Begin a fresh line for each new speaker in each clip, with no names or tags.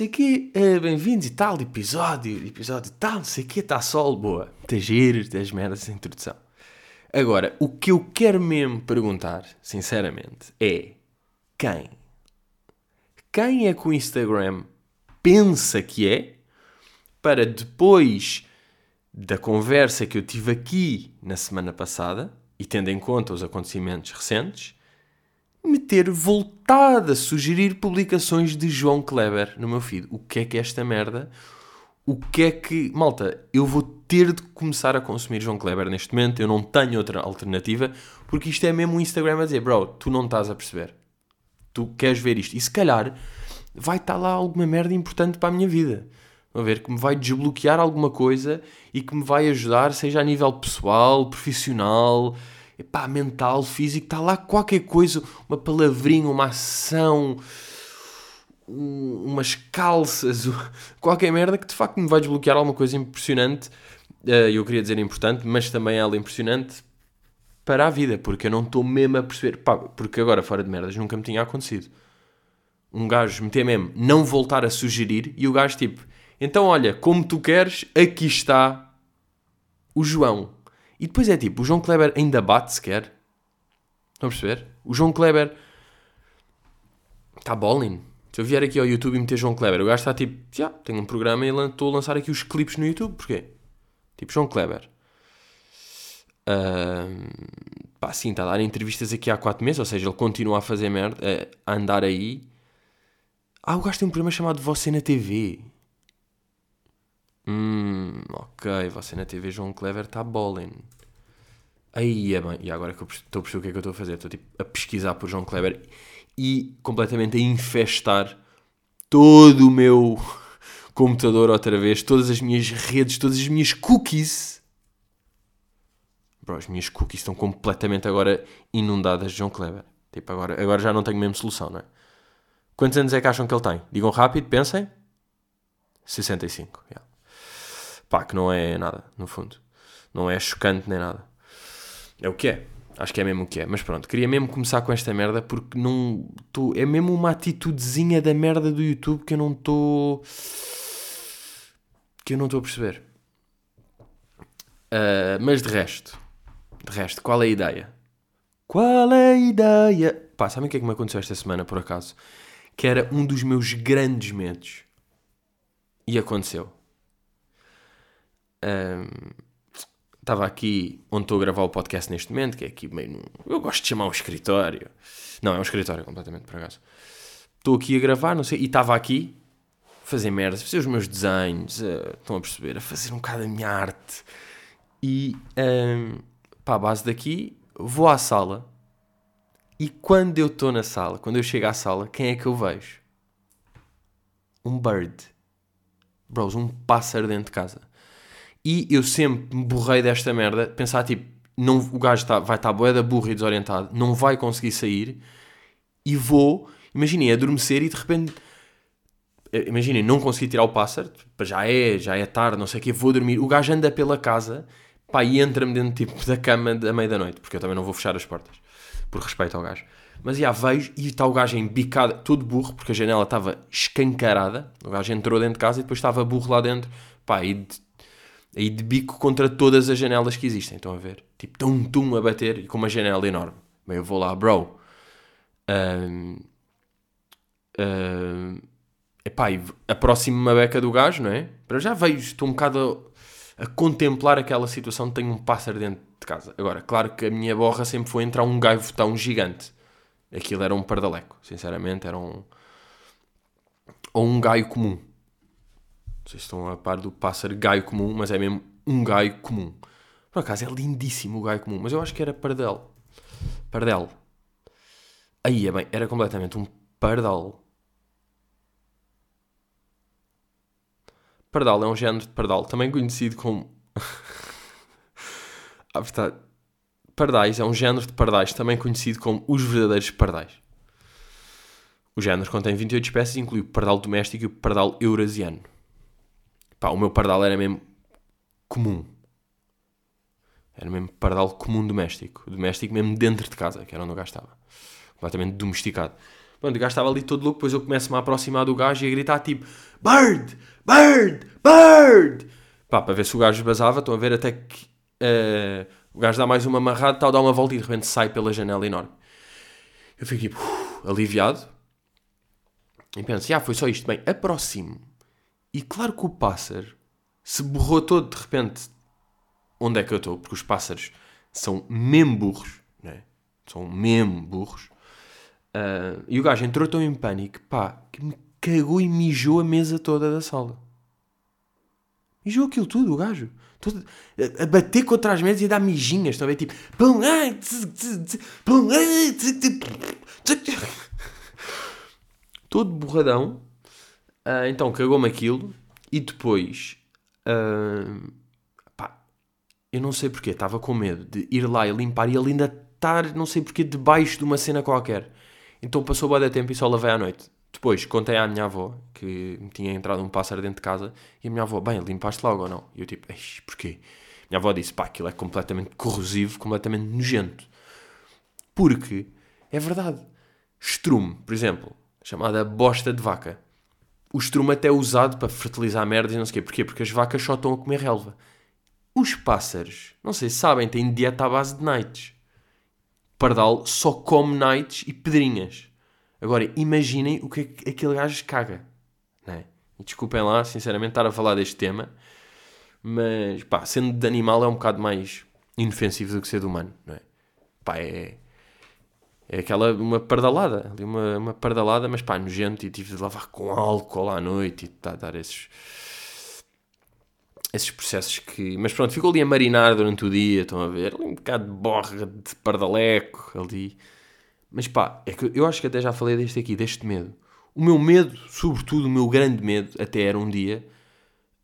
sei o quê, uh, bem-vindos e tal, episódio, episódio tal, não sei o quê, está sol, boa. Giros, tens merdas de introdução. Agora, o que eu quero mesmo perguntar, sinceramente, é quem? Quem é que o Instagram pensa que é para depois da conversa que eu tive aqui na semana passada, e tendo em conta os acontecimentos recentes, me ter voltado a sugerir publicações de João Kleber no meu feed. O que é que é esta merda? O que é que. Malta, eu vou ter de começar a consumir João Kleber neste momento. Eu não tenho outra alternativa, porque isto é mesmo o Instagram a dizer, bro, tu não estás a perceber. Tu queres ver isto. E se calhar vai estar lá alguma merda importante para a minha vida. A ver, que me vai desbloquear alguma coisa e que me vai ajudar, seja a nível pessoal, profissional, epá, mental, físico, está lá qualquer coisa, uma palavrinha, uma ação, um, umas calças, qualquer merda que de facto me vai desbloquear alguma coisa impressionante. Uh, eu queria dizer importante, mas também ela impressionante para a vida, porque eu não estou mesmo a perceber. Pá, porque agora, fora de merdas, nunca me tinha acontecido. Um gajo meter mesmo, não voltar a sugerir, e o gajo tipo, então olha, como tu queres, aqui está o João. E depois é tipo, o João Kleber ainda bate sequer. Estão a perceber? O João Kleber está bowling. Se eu vier aqui ao YouTube e meter João Kleber, o gajo está tipo, já, tenho um programa e estou a lançar aqui os clipes no YouTube. Porquê? Tipo, João Kleber. Uh, pá, sim, está a dar entrevistas aqui há 4 meses, ou seja, ele continua a fazer merda, a andar aí. Ah, o gajo tem um programa chamado Você na TV. Hum, ok, você na TV João Clever está bowling. Aí é bem. E agora que eu estou a perceber o que é que eu estou a fazer, estou tipo, a pesquisar por João Clever e completamente a infestar todo o meu computador outra vez, todas as minhas redes, todas as minhas cookies. Bro, as minhas cookies estão completamente agora inundadas de João Kleber. Tipo, agora, agora já não tenho mesmo solução, não é? Quantos anos é que acham que ele tem? Digam rápido, pensem. 65, yeah. Pá, que não é nada, no fundo. Não é chocante nem nada. É o que é. Acho que é mesmo o que é. Mas pronto, queria mesmo começar com esta merda porque não. Tô, é mesmo uma atitudezinha da merda do YouTube que eu não estou. que eu não estou a perceber. Uh, mas de resto. De resto, qual é a ideia? Qual é a ideia? Pá, sabem o que é que me aconteceu esta semana, por acaso? Que era um dos meus grandes medos. E aconteceu estava aqui onde estou a gravar o podcast neste momento, que é aqui meio num. Eu gosto de chamar um escritório. Não, é um escritório completamente, por acaso. Estou aqui a gravar, não sei, e estava aqui a fazer merda, a fazer os meus desenhos, estão a perceber, a fazer um bocado a minha arte. E um, a base daqui, vou à sala. E quando eu estou na sala, quando eu chego à sala, quem é que eu vejo? Um bird. Bros, um pássaro dentro de casa. E eu sempre me borrei desta merda, pensar tipo, não, o gajo tá, vai estar tá boeda burro e desorientado, não vai conseguir sair, e vou, imaginem, adormecer e de repente, eh, imaginem, não consegui tirar o pássaro, já é, já é tarde, não sei o quê, vou dormir, o gajo anda pela casa, pá, e entra-me dentro tipo, da cama da meia da noite, porque eu também não vou fechar as portas, por respeito ao gajo. Mas já vejo e está o gajo embicado, todo burro, porque a janela estava escancarada. O gajo entrou dentro de casa e depois estava burro lá dentro. Pá, e aí de bico contra todas as janelas que existem. Estão a ver? Tipo, tum-tum a bater e com uma janela enorme. Bem, eu vou lá, bro. Um, um, epá, aproximo-me a beca do gajo, não é? Para já vejo, estou um bocado a, a, contemplar aquela situação tenho um pássaro dentro de casa. Agora, claro que a minha borra sempre foi entrar um gaivo tão gigante. Aquilo era um pardaleco, sinceramente, era um... Ou um gaio comum vocês estão a par do pássaro gaio comum, mas é mesmo um gaio comum. Por acaso é lindíssimo o gaio comum, mas eu acho que era pardel. Pardel. Aí é bem, era completamente um pardal. Pardal é um género de pardal, também conhecido como. ah, verdade. Pardais é um género de pardais, também conhecido como os verdadeiros pardais. O género contém 28 espécies inclui o pardal doméstico e o pardal eurasiano. Pá, o meu pardal era mesmo comum. Era mesmo pardal comum doméstico. Doméstico mesmo dentro de casa, que era onde eu gastava. Completamente domesticado. Pronto, o gajo estava ali todo louco, depois eu começo-me a aproximar do gajo e a gritar tipo Bird! Bird! Bird! Pá, para ver se o gajo basava, estão a ver até que uh, o gajo dá mais uma amarrada, tal, dá uma volta e de repente sai pela janela enorme. Eu fico tipo, uh, aliviado. E penso, ah, foi só isto. Bem, aproximo. E claro que o pássaro se borrou todo de repente. Onde é que eu estou? Porque os pássaros são mesmo burros, né? São mesmo burros. Uh, e o gajo entrou tão em pânico, pá, que me cagou e mijou a mesa toda da sala. Mijou aquilo tudo, o gajo. Todo, a, a, bater contra as mesas e a dar mijinhas. Estão a ver? Tipo. Todo borradão. Uh, então cagou-me aquilo. E depois. Uh, pá, eu não sei porquê. Estava com medo de ir lá e limpar e ele ainda estar, não sei porquê, debaixo de uma cena qualquer. Então passou boa de tempo e só lavei à noite. Depois contei à minha avó que me tinha entrado um pássaro dentro de casa e a minha avó, bem, limpaste logo ou não? E eu tipo, porquê? Minha avó disse, pá, aquilo é completamente corrosivo, completamente nojento. Porque, é verdade, estrume, por exemplo, chamada bosta de vaca. O estrume até é usado para fertilizar merda e não sei o quê. Porquê? Porque as vacas só estão a comer relva. Os pássaros, não sei se sabem, têm dieta à base de nights pardal só come nights e pedrinhas. Agora, imaginem o que, é que aquele gajo caga. Não é? E desculpem lá, sinceramente, estar a falar deste tema, mas pá, sendo de animal é um bocado mais inofensivo do que ser de humano, não é? Pá, é, é aquela, uma pardalada, ali uma, uma pardalada, mas pá, nojento e tive de lavar com álcool à noite e tá, dar esses esses processos que. Mas pronto, ficou ali a marinar durante o dia, estão a ver? Ali um bocado de borra, de pardaleco ali. Mas pá, é que eu acho que até já falei deste aqui, deste medo. O meu medo, sobretudo o meu grande medo, até era um dia,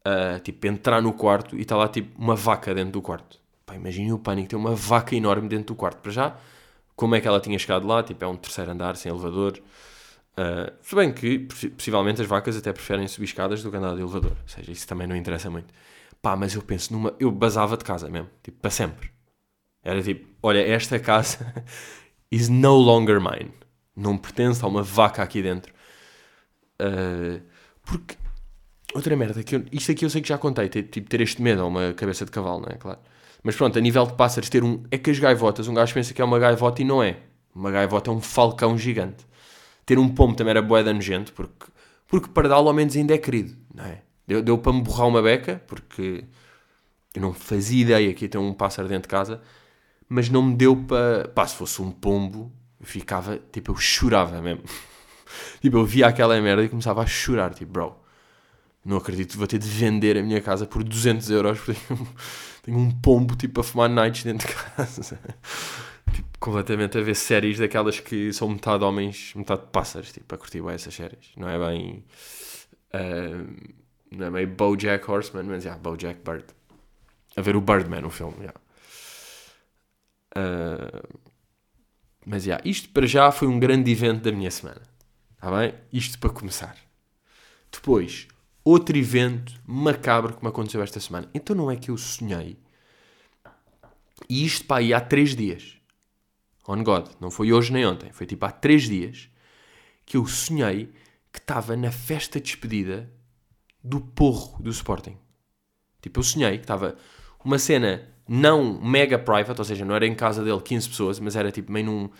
uh, tipo, entrar no quarto e está lá, tipo, uma vaca dentro do quarto. Pá, imaginem o pânico, tem uma vaca enorme dentro do quarto. Para já, como é que ela tinha chegado lá? Tipo, é um terceiro andar, sem elevador. Uh, se bem que, possivelmente, as vacas até preferem subir escadas do que andar de elevador. Ou seja, isso também não interessa muito. Pá, mas eu penso numa. Eu basava de casa mesmo, tipo, para sempre. Era tipo, olha, esta casa is no longer mine. Não pertence a uma vaca aqui dentro. Uh, porque. Outra merda, que eu, isto aqui eu sei que já contei, ter, tipo, ter este medo a uma cabeça de cavalo, não é? Claro. Mas pronto, a nível de pássaros, ter um. É que as gaivotas, um gajo pensa que é uma gaivota e não é. Uma gaivota é um falcão gigante. Ter um pombo também era boeda nojento, porque, porque pardal ao menos ainda é querido, não é? Deu, deu para me borrar uma beca, porque eu não fazia ideia que ia ter um pássaro dentro de casa, mas não me deu para. Pá, se fosse um pombo, eu ficava. Tipo, eu chorava mesmo. tipo, eu via aquela merda e começava a chorar. Tipo, bro, não acredito, vou ter de vender a minha casa por 200 euros porque tenho, tenho um pombo tipo a fumar nights dentro de casa. tipo, completamente a ver séries daquelas que são metade homens, metade pássaros. Tipo, a curtir bem essas séries. Não é bem. Uh, não é meio Bojack Horseman, mas já, yeah, Bojack Bird. A ver o Birdman, o filme, yeah. Uh, mas já, yeah, isto para já foi um grande evento da minha semana. Está bem? Isto para começar. Depois, outro evento macabro que me aconteceu esta semana. Então não é que eu sonhei. E isto para aí há três dias. On God. Não foi hoje nem ontem. Foi tipo há três dias que eu sonhei que estava na festa de despedida do porro do Sporting. Tipo, eu sonhei que estava uma cena não mega private, ou seja, não era em casa dele 15 pessoas, mas era tipo meio num,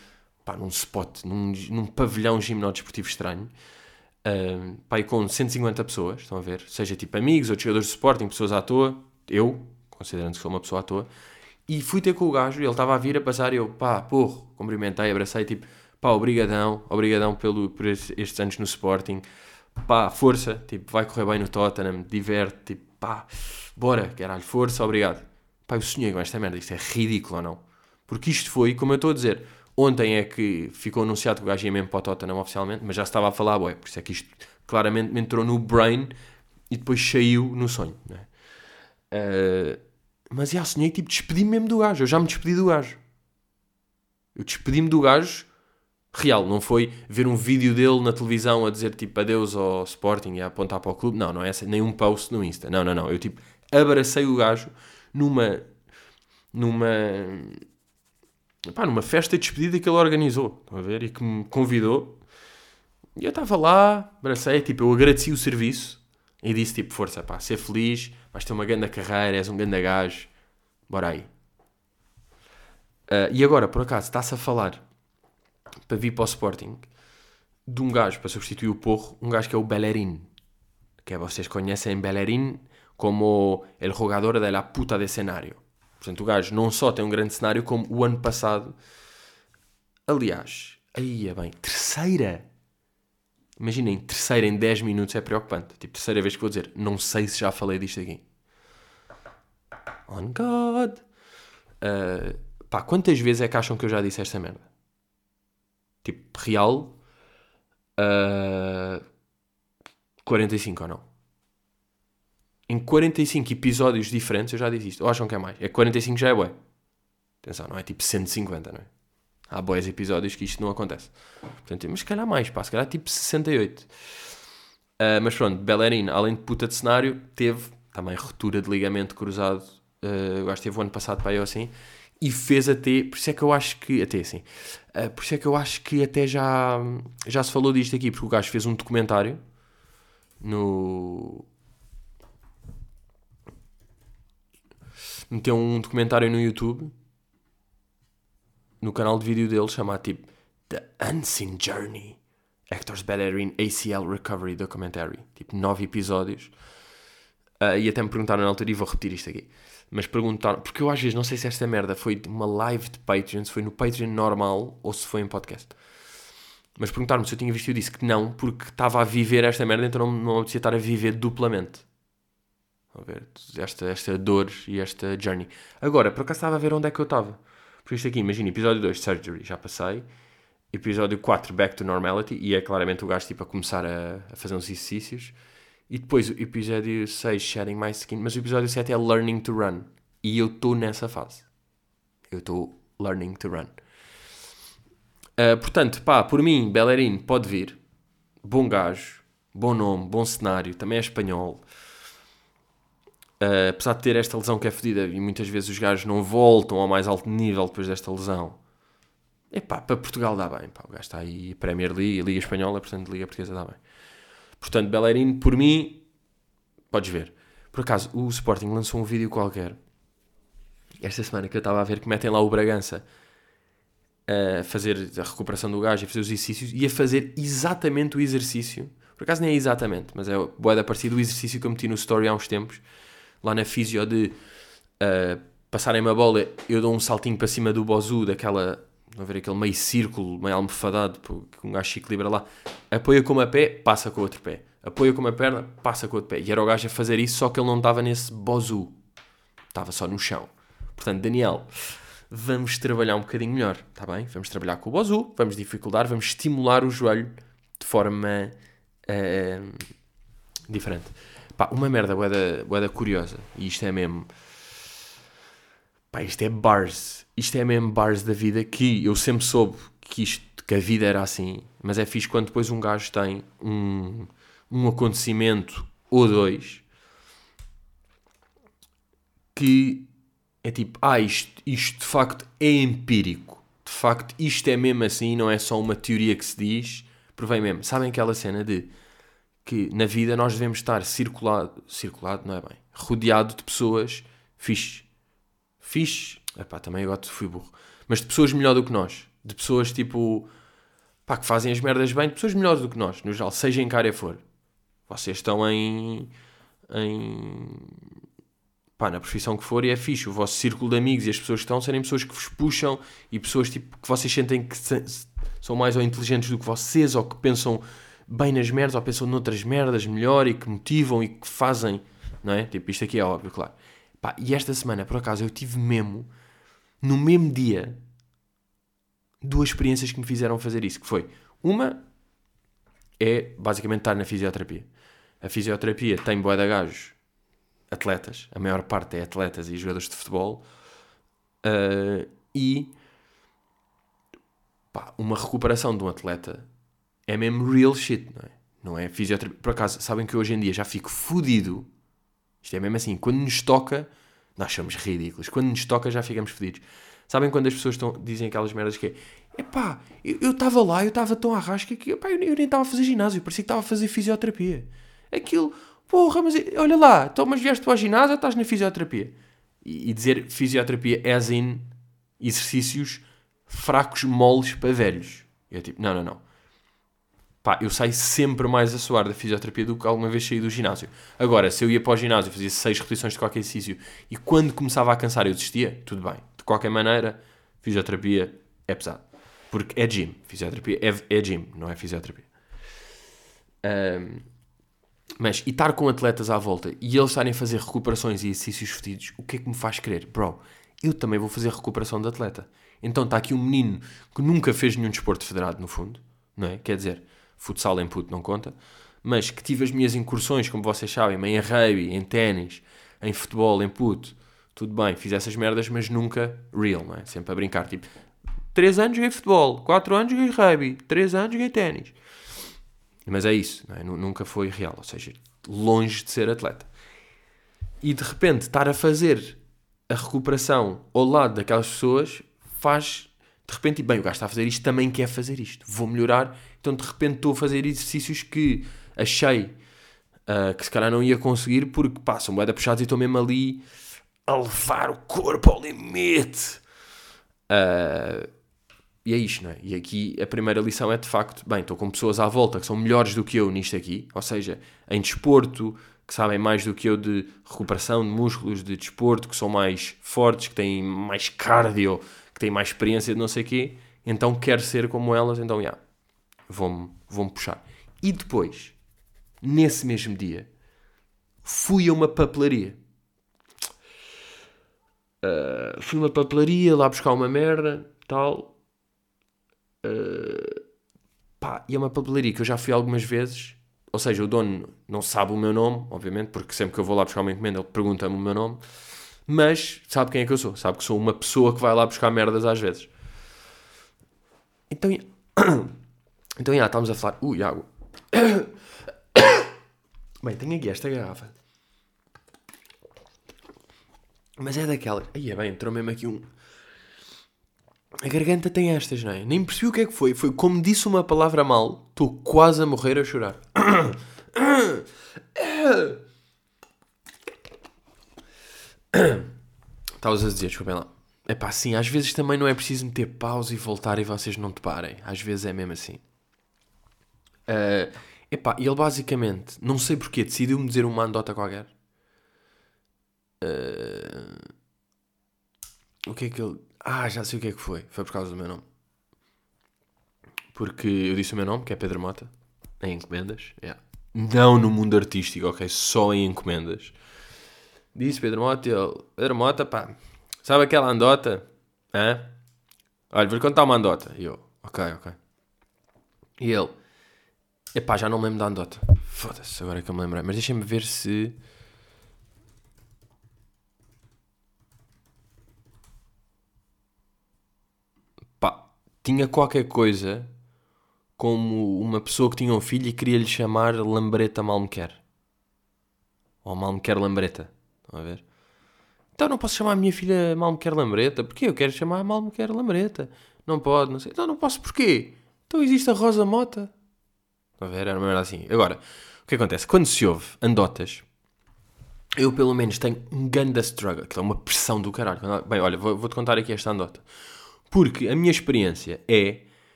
pá, num spot, num, num pavilhão gimnodesportivo estranho. E com 150 pessoas, estão a ver? Seja tipo amigos, outros jogadores de Sporting, pessoas à toa, eu, considerando que sou uma pessoa à toa, e fui ter com o gajo, ele estava a vir a passar e eu, pá, porro, cumprimentei, abracei, tipo, pá, obrigadão, obrigadão pelo, por estes anos no Sporting, pá, força, tipo, vai correr bem no Tottenham, diverte, tipo, pá, bora, caralho, força, obrigado. Pá, eu sonhei com esta merda, isto é ridículo ou não? Porque isto foi, como eu estou a dizer, ontem é que ficou anunciado que o gajo ia mesmo para o Tottenham oficialmente, mas já estava a falar, boé, por isso é que isto claramente me entrou no brain e depois saiu no sonho, né? Uh, mas já sonhei, tipo, despedi-me mesmo do gajo, eu já me despedi do gajo. Eu despedi-me do gajo real, não foi ver um vídeo dele na televisão a dizer tipo adeus ao Sporting e a apontar para o clube, não, não é essa, nem um post no Insta, não, não, não, eu tipo abracei o gajo numa numa pá, numa festa de despedida que ele organizou, estão a ver, e que me convidou E eu estava lá, abracei, tipo, eu agradeci o serviço e disse, tipo, força, pá, ser feliz, vais ter uma grande carreira, és um grande gajo, bora aí. Uh, e agora, por acaso, está-se a falar para vir para o Sporting de um gajo para substituir o Porro, um gajo que é o Bellerin, que é, vocês conhecem Bellerin como el jogador de la puta de cenário. Portanto, o gajo não só tem um grande cenário, como o ano passado. Aliás, aí é bem, terceira. Imaginem, terceira em 10 minutos é preocupante. Tipo, terceira vez que vou dizer, não sei se já falei disto aqui. On God. Uh, pá, quantas vezes é que acham que eu já disse esta merda? Tipo, real. Uh, 45 ou não? Em 45 episódios diferentes eu já disse isto. Ou acham que é mais? É 45 já é bué. Atenção, não é tipo 150, não é? Há boas episódios que isto não acontece. Portanto, mas se calhar mais, pá, se calhar tipo 68. Uh, ah, mas pronto, Bellerin, além de puta de cenário, teve também ruptura de ligamento cruzado. Uh, eu acho que teve o ano passado para eu assim. E fez até, por isso é que eu acho que, até assim, uh, por isso é que eu acho que até já, já se falou disto aqui, porque o gajo fez um documentário no, meteu um documentário no YouTube, no canal de vídeo dele, chamado tipo The Unseen Journey. Actors Ballerine ACL Recovery Documentary. Tipo, nove episódios. Uh, e até me perguntaram na altura, e vou repetir isto aqui. Mas perguntaram, porque eu às vezes não sei se esta merda foi uma live de Patreon, se foi no Patreon normal ou se foi em podcast. Mas perguntaram-me se eu tinha visto e eu disse que não, porque estava a viver esta merda, então não, não apetecia estar a viver duplamente a ver? Esta, esta dor e esta journey. Agora, por acaso estava a ver onde é que eu estava. Por isto aqui, imagina, episódio 2, Surgery, já passei. Episódio 4, Back to Normality, e é claramente o gajo tipo a começar a, a fazer uns exercícios. E depois o episódio 6, Shedding My Skin. Mas o episódio 7 é Learning to Run. E eu estou nessa fase. Eu estou Learning to Run. Uh, portanto, pá, por mim, Bellerin pode vir. Bom gajo, bom nome, bom cenário, também é espanhol. Uh, apesar de ter esta lesão que é fedida e muitas vezes os gajos não voltam ao mais alto nível depois desta lesão. Epá, para Portugal dá bem. Pá, o gajo está aí, Premier League, Liga Espanhola, portanto, Liga Portuguesa dá bem. Portanto, Bellerin, por mim, podes ver. Por acaso, o Sporting lançou um vídeo qualquer esta semana que eu estava a ver que metem lá o Bragança a fazer a recuperação do gajo a fazer os exercícios e a fazer exatamente o exercício. Por acaso nem é exatamente, mas é boeda parecido o exercício que eu meti no story há uns tempos lá na fisio de uh, passarem-me a bola, eu dou um saltinho para cima do Bozu, daquela, não ver aquele meio círculo, meio almofadado, que um gajo se equilibra lá, apoia com uma pé, passa com o outro pé, apoia com uma perna, passa com o outro pé. E era o gajo a fazer isso, só que ele não estava nesse Bozu, estava só no chão. Portanto, Daniel, vamos trabalhar um bocadinho melhor, está bem? Vamos trabalhar com o Bozu, vamos dificultar, vamos estimular o joelho de forma uh, diferente. Pá, uma merda boeda, boeda curiosa. E isto é mesmo. Pá, isto é bars. Isto é mesmo bars da vida que eu sempre soube que, isto, que a vida era assim. Mas é fixe quando depois um gajo tem um, um acontecimento ou dois que é tipo, ah, isto, isto de facto é empírico. De facto, isto é mesmo assim, não é só uma teoria que se diz. Provém mesmo. Sabem aquela cena de que na vida nós devemos estar circulado, circulado não é bem, rodeado de pessoas fixe. Fixe, epá, também agora fui burro, mas de pessoas melhor do que nós, de pessoas tipo, pá, que fazem as merdas bem, de pessoas melhores do que nós, no geral, seja em que área for. Vocês estão em, em pá, na profissão que for e é fixe. O vosso círculo de amigos e as pessoas que estão serem pessoas que vos puxam e pessoas tipo, que vocês sentem que são mais ou inteligentes do que vocês ou que pensam bem nas merdas ou pensam noutras merdas melhor e que motivam e que fazem, não é? Tipo, isto aqui é óbvio, claro. Pá, e esta semana, por acaso, eu tive mesmo, no mesmo dia, duas experiências que me fizeram fazer isso, que foi, uma é, basicamente, estar na fisioterapia. A fisioterapia tem boa de gajos, atletas, a maior parte é atletas e jogadores de futebol, uh, e pá, uma recuperação de um atleta é mesmo real shit, não é? Não é fisioterapia. Por acaso, sabem que hoje em dia já fico fodido. Isto é mesmo assim, quando nos toca, nós somos ridículos. Quando nos toca, já ficamos fodidos. Sabem quando as pessoas estão, dizem aquelas merdas que é Epá, eu estava lá, eu estava tão à rasca que epá, eu, eu nem estava a fazer ginásio, parecia que estava a fazer fisioterapia. Aquilo, porra, mas olha lá, então, mas vieste para o ginásio ou estás na fisioterapia? E, e dizer fisioterapia as in exercícios fracos, moles para velhos. Eu tipo, não, não, não. Pá, eu saio sempre mais a suar da fisioterapia do que alguma vez saí do ginásio. Agora, se eu ia para o ginásio, fazia 6 repetições de qualquer exercício e quando começava a cansar eu desistia, tudo bem. De qualquer maneira, fisioterapia é pesado. Porque é gym. Fisioterapia é, é gym, não é fisioterapia. Um, mas, e estar com atletas à volta e eles estarem a fazer recuperações e exercícios fedidos, o que é que me faz querer? Bro, eu também vou fazer recuperação de atleta. Então está aqui um menino que nunca fez nenhum desporto federado, no fundo, não é? Quer dizer, futsal em puto não conta, mas que tive as minhas incursões, como vocês sabem, em rugby, em ténis, em futebol, em puto, tudo bem, fiz essas merdas, mas nunca real, não é? Sempre a brincar, tipo, 3 anos joguei futebol, 4 anos joguei rugby, 3 anos joguei ténis. Mas é isso, é? nunca foi real, ou seja, longe de ser atleta. E de repente estar a fazer a recuperação ao lado daquelas pessoas faz de repente, bem, o gajo está a fazer isto, também quer fazer isto, vou melhorar. Então de repente estou a fazer exercícios que achei uh, que se calhar não ia conseguir porque pá, são boeda puxados e estou mesmo ali a levar o corpo ao limite. Uh, e é isto, não é? E aqui a primeira lição é de facto, bem, estou com pessoas à volta que são melhores do que eu nisto aqui, ou seja, em desporto, que sabem mais do que eu de recuperação de músculos, de desporto, que são mais fortes, que têm mais cardio, que têm mais experiência de não sei o quê, então quero ser como elas, então, já, vou-me vou puxar. E depois, nesse mesmo dia, fui a uma papelaria. Uh, fui a uma papelaria lá buscar uma merda, tal, Uh, pá, e é uma papelaria que eu já fui algumas vezes. Ou seja, o dono não sabe o meu nome, obviamente, porque sempre que eu vou lá buscar uma encomenda ele pergunta-me o meu nome. Mas sabe quem é que eu sou. Sabe que sou uma pessoa que vai lá buscar merdas às vezes. Então, então já, estamos a falar. Ui, água. Bem, tenho aqui esta garrafa. Mas é daquela. Aí é bem, entrou mesmo aqui um, a garganta tem estas, não é? Nem percebi o que é que foi. Foi como disse uma palavra mal, estou quase a morrer a chorar. Estavas a dizer, desculpem lá. É pá, sim, às vezes também não é preciso meter pausa e voltar e vocês não te parem. Às vezes é mesmo assim. Uh, epá, e ele basicamente, não sei porquê, decidiu-me dizer uma andota qualquer. Uh, o que é que ele. Ah, já sei o que é que foi. Foi por causa do meu nome. Porque eu disse o meu nome, que é Pedro Mota, em encomendas. Yeah. Não no mundo artístico, ok? Só em encomendas. Disse Pedro Mota e ele, Pedro Mota, pá, sabe aquela andota? Hã? Olha, vou-lhe contar uma andota. E eu, ok, ok. E ele, epá, já não me lembro da andota. Foda-se, agora é que eu me lembrei. Mas deixem-me ver se tinha qualquer coisa como uma pessoa que tinha um filho e queria lhe chamar Lambreta Malmequer. Ou Malmequer Lambreta. A ver? Então não posso chamar a minha filha Malmequer Lambreta? Porquê? Eu quero chamar Malmequer Lambreta. Não pode, não sei. Então não posso porquê? Então existe a Rosa Mota. Estão a ver? Era merda assim. Agora, o que acontece? Quando se ouve andotas, eu pelo menos tenho um ganda struggle, que é uma pressão do caralho. Bem, olha, vou-te vou contar aqui esta andota. Porque a minha experiência é.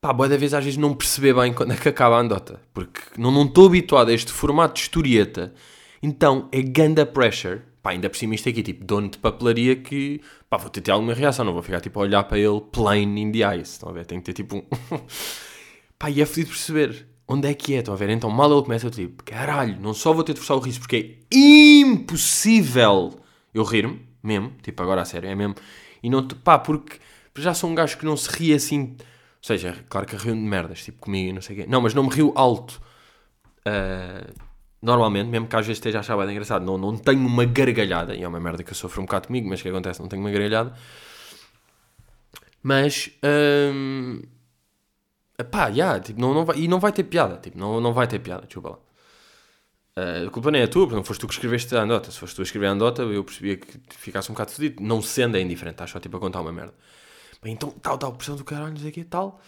Pá, boa da vez às vezes não perceber bem quando é que acaba a andota. Porque não estou habituado a este formato de historieta. Então é ganda pressure. Pá, ainda por cima isto aqui, tipo, dono de papelaria que... Pá, vou ter, ter alguma reação. Não vou ficar, tipo, a olhar para ele plain in the eyes. Estão a ver? Tem que ter, tipo, um... Pá, e é fodido perceber onde é que é. Estão a ver? Então mal ele começa, eu tipo, caralho, não só vou ter de forçar o riso porque é impossível eu rir-me, mesmo. Tipo, agora a sério, é mesmo e não pá, porque já sou um gajo que não se ri assim. Ou seja, claro que rio de merdas, tipo comigo e não sei o quê. Não, mas não me rio alto. Uh, normalmente, mesmo que às vezes esteja a achar bem engraçado, não, não tenho uma gargalhada. E é uma merda que eu sofro um bocado comigo, mas o que acontece? Não tenho uma gargalhada. Mas. Um, pá, yeah, tipo, não, não vai, e não vai ter piada. Tipo, não, não vai ter piada, desculpa lá. Uh, a culpa nem é tua, porque não foste tu que escreveste a andota. Se foste tu a escrever a andota, eu percebia que ficasse um bocado fodido. Não sendo é indiferente, estás só tipo a contar uma merda. Bem, então, tal, tal, pressão do caralho, não sei o quê, tal.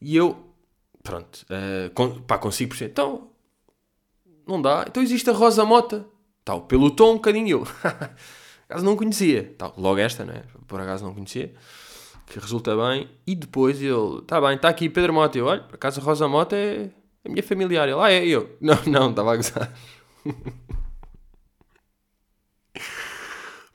E eu, pronto, uh, con pá, consigo perceber. Então, não dá. Então existe a Rosa Mota. Tal, pelo tom, um bocadinho eu. acaso não conhecia. Tal, logo esta, né? Por acaso não conhecia. Que resulta bem. E depois ele, tá bem, está aqui Pedro Mota. Eu, olha, por acaso a Rosa Mota é a minha familiar. Ele, ah, é eu. Não, não, estava a gozar.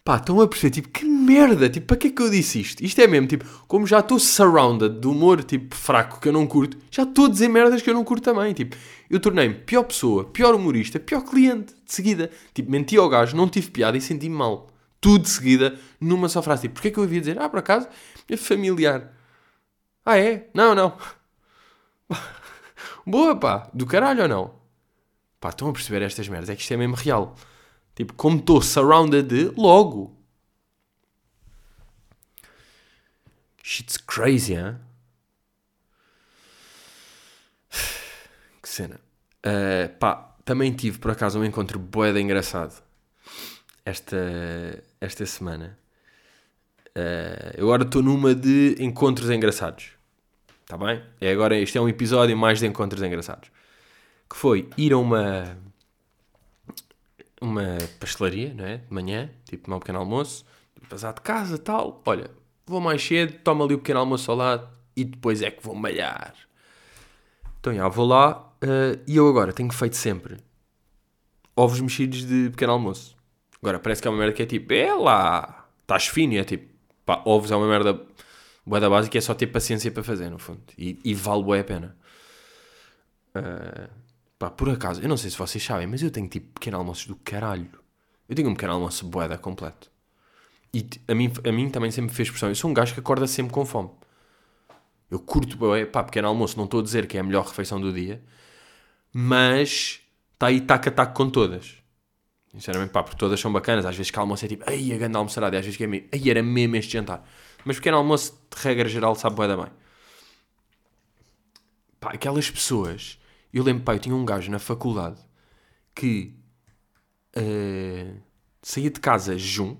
Pá, estão a perceber, tipo, que merda, tipo, para que é que eu disse isto? Isto é mesmo, tipo, como já estou surrounded de humor, tipo, fraco, que eu não curto, já estou a dizer merdas que eu não curto também, tipo, eu tornei-me pior pessoa, pior humorista, pior cliente, de seguida. Tipo, menti ao gajo, não tive piada e senti-me mal. Tudo de seguida, numa só frase, tipo, porquê é que eu havia dizer, ah, por acaso, é familiar. Ah, é? Não, não. Boa, pá, do caralho ou não? Pá, estão a perceber estas merdas, é que isto é mesmo real. Tipo, como estou surrounded de, logo. Shit's crazy, hein? Que cena. Uh, pá, também tive por acaso um encontro boeda engraçado esta, esta semana. Uh, eu agora estou numa de encontros engraçados. Está bem? É agora, este é um episódio mais de encontros engraçados. Que foi ir a uma uma pastelaria, não é? De manhã, tipo, tomar um pequeno almoço, passar de casa, tal. Olha, vou mais cedo, tomo ali o pequeno almoço ao lado e depois é que vou malhar. Então, já, vou lá uh, e eu agora tenho feito sempre ovos mexidos de pequeno almoço. Agora, parece que é uma merda que é tipo, é lá, estás fino, e é tipo, pá, ovos é uma merda boa da básica, é só ter paciência para fazer, no fundo. E, e vale boa a pena. Uh, Pá, por acaso, eu não sei se vocês sabem, mas eu tenho tipo pequeno almoços do caralho. Eu tenho um pequeno almoço boeda completo. E a mim, a mim também sempre fez pressão. Eu sou um gajo que acorda sempre com fome. Eu curto, pá, pequeno almoço. Não estou a dizer que é a melhor refeição do dia, mas está aí taca tac com todas. Sinceramente, pá, porque todas são bacanas. Às vezes que almoço é tipo, ai, a grande almoçarada. E às vezes que é meio, ai, era mesmo este jantar. Mas pequeno almoço, de regra geral, sabe boeda bem. Pá, aquelas pessoas eu lembro, pá, eu tinha um gajo na faculdade que uh, saía de casa jejum.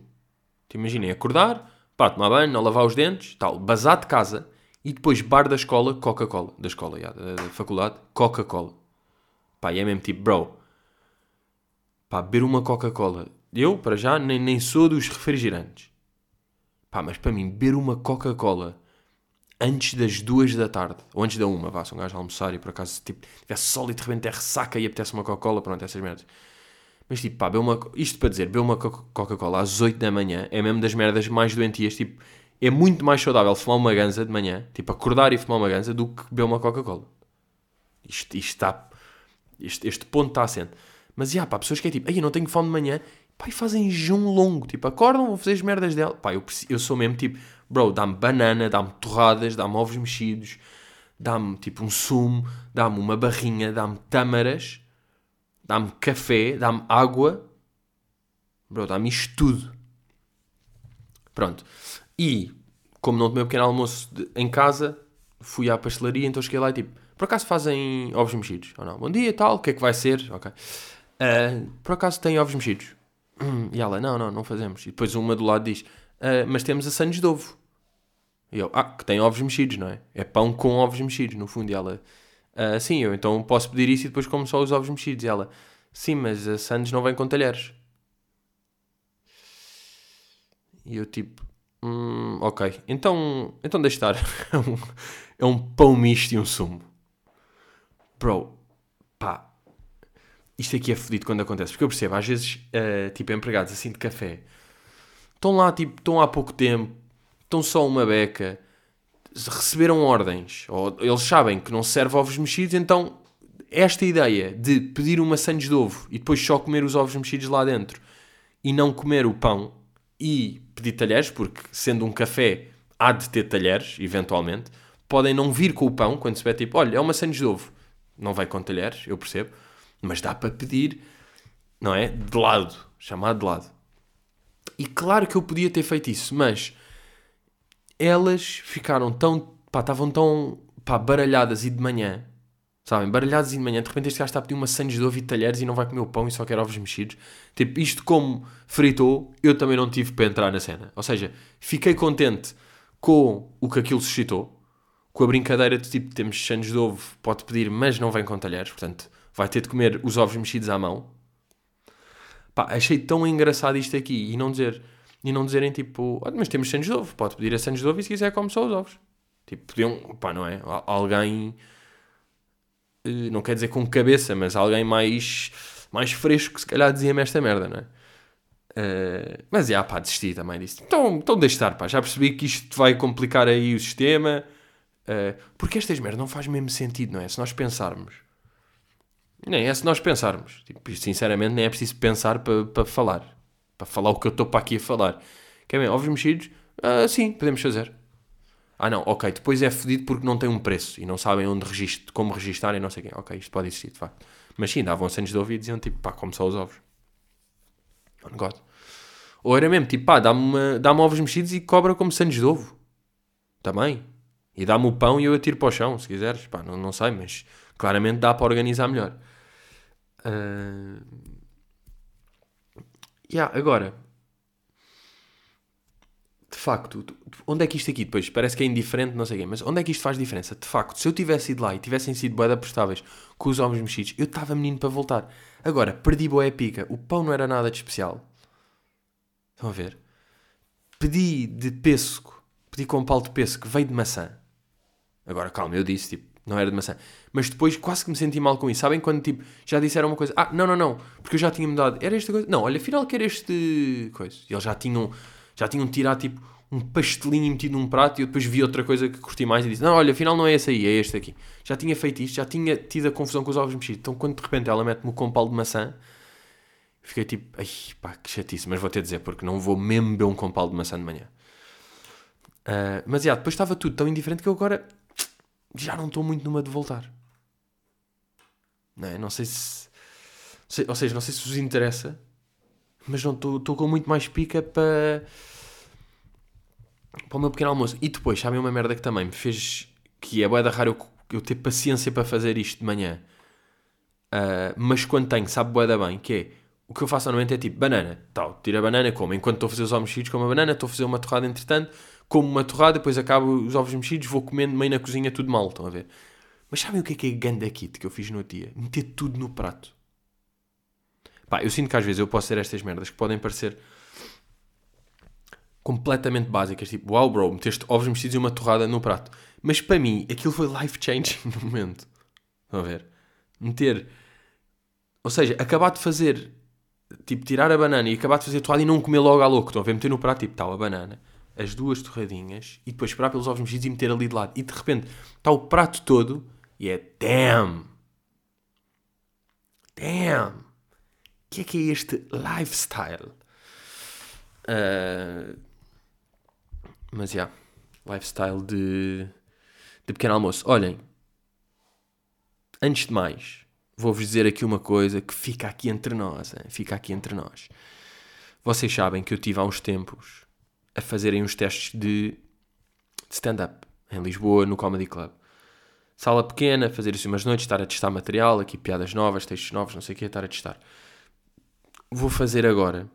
Te imaginei acordar, pá, tomar banho, não lavar os dentes, tal, bazar de casa e depois bar da escola, Coca-Cola. Da escola, já, da, da faculdade, Coca-Cola. Pá, e é mesmo tipo, bro, pá, beber uma Coca-Cola. Eu, para já, nem, nem sou dos refrigerantes. Pá, mas para mim, beber uma Coca-Cola antes das duas da tarde, ou antes da uma, vá, se um gajo almoçar e por acaso tipo, tiver sol e de repente é ressaca e apetece uma Coca-Cola, pronto, essas merdas. Mas tipo, pá, uma, isto para dizer, beber uma Coca-Cola às 8 da manhã é mesmo das merdas mais doentias, tipo, é muito mais saudável fumar uma ganza de manhã, tipo, acordar e fumar uma ganza do que beber uma Coca-Cola. Isto, isto está, este, este ponto está assente. Mas, já, pá, pessoas que é tipo, aí eu não tenho fome de manhã, pá, e fazem jejum longo, tipo, acordam, vão fazer as merdas dela. Pá, eu, eu sou mesmo tipo, Bro, dá-me banana, dá-me torradas, dá-me ovos mexidos, dá-me tipo um sumo, dá-me uma barrinha, dá-me tâmaras, dá-me café, dá-me água. Bro, dá-me isto tudo. Pronto. E, como não tomei um pequeno almoço de, em casa, fui à pastelaria, então cheguei lá e tipo, por acaso fazem ovos mexidos? Ou não? Bom dia tal, o que é que vai ser? Ok. Uh, por acaso tem ovos mexidos? E ela, não, não, não fazemos. E depois uma do lado diz, uh, mas temos a sandes de ovo. E eu, ah, que tem ovos mexidos, não é? É pão com ovos mexidos, no fundo. E ela, ah, sim, eu então posso pedir isso e depois como só os ovos mexidos. E ela, sim, mas a Sandes não vem com talheres. E eu tipo, hum, ok, então, então deixa estar. é, um, é um pão misto e um sumo. Bro, pá, isto aqui é fodido quando acontece. Porque eu percebo, às vezes, uh, tipo, empregados assim de café, estão lá, tipo, estão há pouco tempo, estão só uma beca, receberam ordens, ou eles sabem que não serve ovos mexidos, então esta ideia de pedir uma sandes de ovo e depois só comer os ovos mexidos lá dentro e não comer o pão e pedir talheres, porque sendo um café há de ter talheres, eventualmente, podem não vir com o pão quando se vê tipo, olha, é uma sandes de ovo. Não vai com talheres, eu percebo, mas dá para pedir, não é? De lado, chamado de lado. E claro que eu podia ter feito isso, mas elas ficaram tão. pá, estavam tão. pá, baralhadas e de manhã. Sabem? Baralhadas e de manhã. De repente este gajo está a pedir uma sandes de ovo e talheres e não vai comer o pão e só quer ovos mexidos. Tipo, isto como fritou, eu também não tive para entrar na cena. Ou seja, fiquei contente com o que aquilo suscitou, com a brincadeira de tipo, temos sandes de ovo, pode pedir, mas não vem com talheres, portanto, vai ter de comer os ovos mexidos à mão. Pá, achei tão engraçado isto aqui e não dizer, e não dizerem tipo, ah, mas temos sandes de ovo, pode pedir a sandes de ovo e se quiser come só os ovos. Tipo, podiam, pá, não é? Alguém, eh, não quer dizer com cabeça, mas alguém mais, mais fresco, se calhar dizia-me esta merda, não é? Uh, mas, já, pá, desisti também disso. Então, então deixa estar, pá, já percebi que isto vai complicar aí o sistema, uh, porque estas merdas não faz mesmo sentido, não é? Se nós pensarmos, nem é se nós pensarmos, tipo, sinceramente nem é preciso pensar para pa falar, falar o que eu estou para aqui a falar. Quer bem, ovos mexidos? Uh, sim, podemos fazer. Ah não, ok, depois é fedido porque não tem um preço e não sabem onde registro, como registar e não sei quem. Ok, isto pode existir, de facto. Mas sim, davam acentos de ouvido e diziam tipo, pá, como só os ovos. On God. Ou era mesmo, tipo, pá, dá-me dá ovos mexidos e cobra como sandes de ovo. Também. E dá-me o pão e eu atiro para o chão, se quiseres. Pá, não, não sei, mas claramente dá para organizar melhor. Uh... Yeah, agora, de facto, onde é que isto aqui depois parece que é indiferente, não sei quem, mas onde é que isto faz diferença? De facto, se eu tivesse ido lá e tivessem sido boeda prestáveis com os ovos mexidos, eu estava menino para voltar. Agora, perdi boé pica, o pão não era nada de especial. Estão a ver? Pedi de pêssego, pedi com um pau de pêssego que veio de maçã. Agora, calma, eu disse, tipo, não era de maçã. Mas depois quase que me senti mal com isso. Sabem quando, tipo, já disseram uma coisa? Ah, não, não, não, porque eu já tinha mudado. Era esta coisa? Não, olha, afinal que era este coisa. E eles já tinham, já tinham tirado, tipo, um pastelinho metido num prato e eu depois vi outra coisa que curti mais e disse: Não, olha, afinal não é esse aí, é este aqui. Já tinha feito isto, já tinha tido a confusão com os ovos mexidos. Então quando de repente ela mete-me o compal de maçã, fiquei tipo: Ai pá, que chatice, mas vou de dizer, porque não vou mesmo beber um compal de maçã de manhã. Uh, mas já, depois estava tudo tão indiferente que eu agora já não estou muito numa de voltar. Não, é? não sei se. Ou seja, não sei se vos interessa, mas não estou com muito mais pica para para o meu pequeno almoço. E depois, sabem uma merda que também me fez. que é boa da raro eu, eu ter paciência para fazer isto de manhã. Uh, mas quando tenho, sabe boa da bem, que é. O que eu faço normalmente é tipo banana, tal, tira a banana, como. Enquanto estou a fazer os mexidos, como a banana, estou a fazer uma torrada entretanto, como uma torrada, depois acabo os ovos mexidos, vou comendo meio na cozinha, tudo mal, estão a ver? Mas sabem o que é que é ganda kit que eu fiz no dia? Meter tudo no prato. Pá, eu sinto que às vezes eu posso ter estas merdas que podem parecer completamente básicas, tipo, wow bro, meteste ovos mexidos e uma torrada no prato. Mas para mim, aquilo foi life changing no momento. Estão a ver? Meter. Ou seja, acabar de fazer. Tipo, tirar a banana e acabar de fazer a torrada e não comer logo à louco. Estão a ver? Meter no prato, tipo, tal, a banana, as duas torradinhas e depois esperar pelos ovos mexidos e meter ali de lado. E de repente está o prato todo e é damn! Damn! O que é que é este lifestyle? Uh, mas já, yeah, lifestyle de, de pequeno almoço. Olhem, antes de mais, vou-vos dizer aqui uma coisa que fica aqui entre nós. Hein? Fica aqui entre nós. Vocês sabem que eu tive há uns tempos a fazerem uns testes de, stand-up em Lisboa, no Comedy Club. Sala pequena, fazer isso umas noites, estar a testar material, aqui piadas novas, textos novos, não sei o que, estar a testar. Vou fazer agora.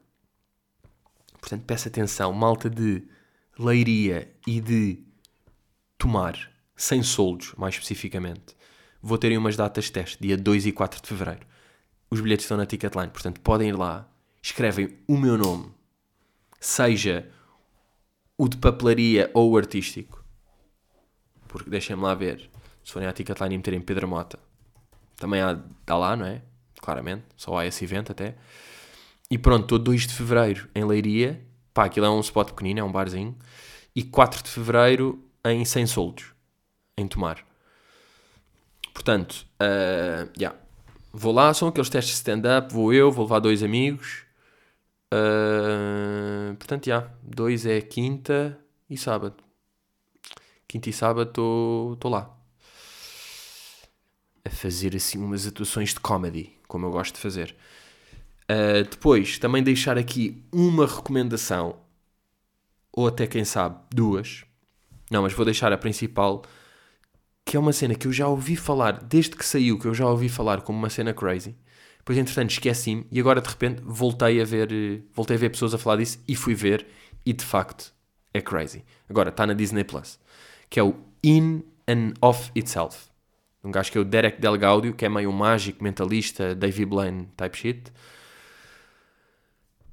Portanto, peço atenção, malta de Leiria e de Tomar, sem soldos, mais especificamente, vou ter umas datas de teste, dia 2 e 4 de fevereiro. Os bilhetes estão na Ticketline, portanto podem ir lá, escrevem o meu nome, seja o de papelaria ou o artístico. Porque deixem-me lá ver, se forem à Ticketline e meterem Pedro Mota, também há, dá lá, não é? Claramente, só há esse evento até. E pronto, estou 2 de fevereiro em Leiria Pá, aquilo é um spot pequenino, é um barzinho. E 4 de fevereiro em 100 soldos, em Tomar. Portanto, uh, yeah. vou lá, são aqueles testes de stand-up, vou eu, vou levar dois amigos. Uh, portanto, já, yeah, dois é quinta e sábado. Quinta e sábado estou lá. A fazer assim umas atuações de comedy, como eu gosto de fazer. Uh, depois, também deixar aqui uma recomendação, ou até quem sabe, duas. Não, mas vou deixar a principal, que é uma cena que eu já ouvi falar, desde que saiu, que eu já ouvi falar como uma cena crazy. Depois, entretanto, esqueci-me e agora de repente voltei a ver, voltei a ver pessoas a falar disso e fui ver, e de facto É crazy. Agora, está na Disney Plus. Que é o In and Of Itself. Um gajo que é o Derek Del Gaudio, que é meio mágico, mentalista, Davy Blaine type shit.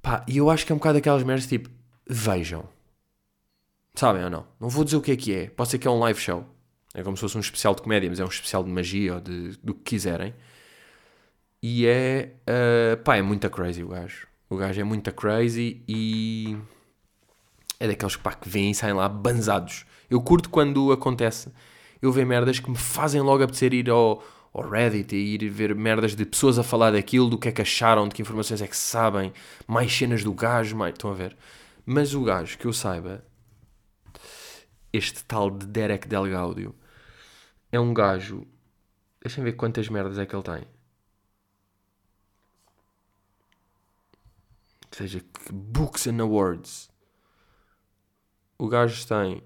Pá, e eu acho que é um bocado aquelas merdas tipo, vejam. Sabem ou não? Não vou dizer o que é que é. Pode ser que é um live show. É como se fosse um especial de comédia, mas é um especial de magia ou de, do que quiserem. E é. Uh, pá, é muito crazy o gajo. O gajo é muito crazy e. É daqueles pá, que vêm e saem lá banzados. Eu curto quando acontece. Eu vejo merdas que me fazem logo apetecer ir ao, ao Reddit e ir ver merdas de pessoas a falar daquilo, do que é que acharam, de que informações é que sabem, mais cenas do gajo, mais. Estão a ver? Mas o gajo que eu saiba, este tal de Derek Del Gaudio, é um gajo. Deixem ver quantas merdas é que ele tem. Seja, que Books and Awards. O gajo tem.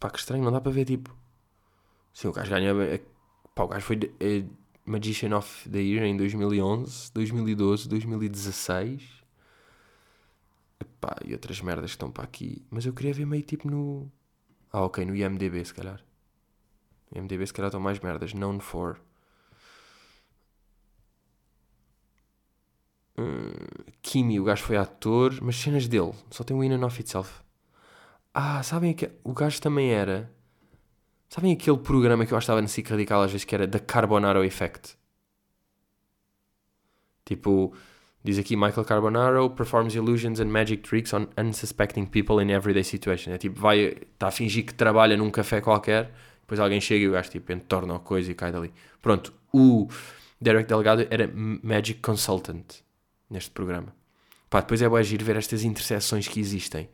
Pá, que estranho, não dá para ver tipo. Sim, o gajo ganha. Pá, o gajo foi uh, Magician of the Year em 2011, 2012, 2016. Epá, e outras merdas que estão para aqui. Mas eu queria ver meio tipo no. Ah, ok, no IMDB se calhar. IMDB se calhar estão mais merdas. Known for. Hum, Kimi, o gajo foi ator, mas cenas dele, só tem o In and Of Itself. Ah, sabem que o gajo também era. Sabem aquele programa que eu estava na SIC Radical às vezes que era The Carbonaro Effect? Tipo, diz aqui Michael Carbonaro performs illusions and magic tricks on unsuspecting people in everyday situations. É tipo, vai, está a fingir que trabalha num café qualquer, depois alguém chega e o gajo tipo entorna a coisa e cai dali. Pronto, o Derek Delgado era Magic Consultant neste programa. Pá, depois é bom agir ver estas interseções que existem.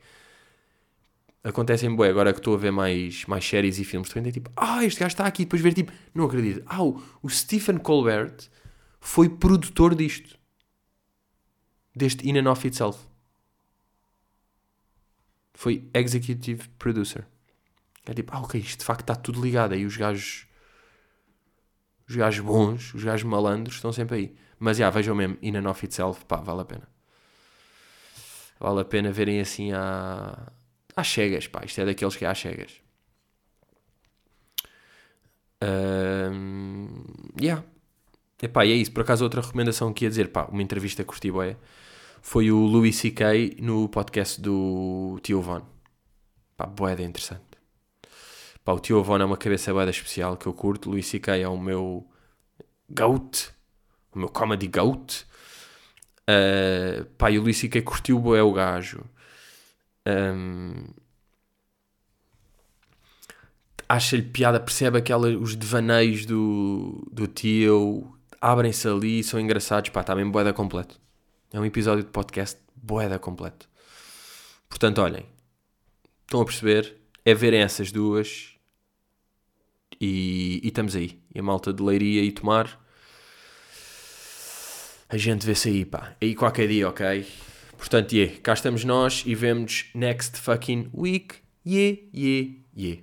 Acontecem bem, agora que estou a ver mais, mais séries e filmes, estou a tipo, ah, este gajo está aqui, depois ver tipo, não acredito. Ah, o, o Stephen Colbert foi produtor disto. Deste In and Of Itself. Foi executive producer. É tipo, ah, ok, isto de facto está tudo ligado. Aí os gajos. Os gajos bons, os gajos malandros estão sempre aí. Mas já, vejam mesmo, In and Of Itself, pá, vale a pena. Vale a pena verem assim a. Às cegas, pá, isto é daqueles que é às cegas. Um, yeah. Epá, e é isso. Por acaso, outra recomendação que ia dizer, pá, uma entrevista boia foi o Louis C.K. no podcast do Tio Von. Pá, boeda interessante. Pá, o Tio Von é uma cabeça boeda especial que eu curto. Louis C.K. é o meu goat, o meu comedy goat. Uh, pá, e o Louis C.K. curtiu o boé o gajo. Um, acha-lhe piada, percebe aquela, os devaneios do, do tio, abrem-se ali, são engraçados, pá, está bem boeda completo. É um episódio de podcast boeda completo. Portanto, olhem, estão a perceber? é verem essas duas e, e, estamos aí. E a malta de leiria e tomar. A gente vê-se aí, pá. Aí qualquer dia, ok? Portanto, yeah, cá estamos nós e vemos next fucking week. Yeah, yeah, yeah.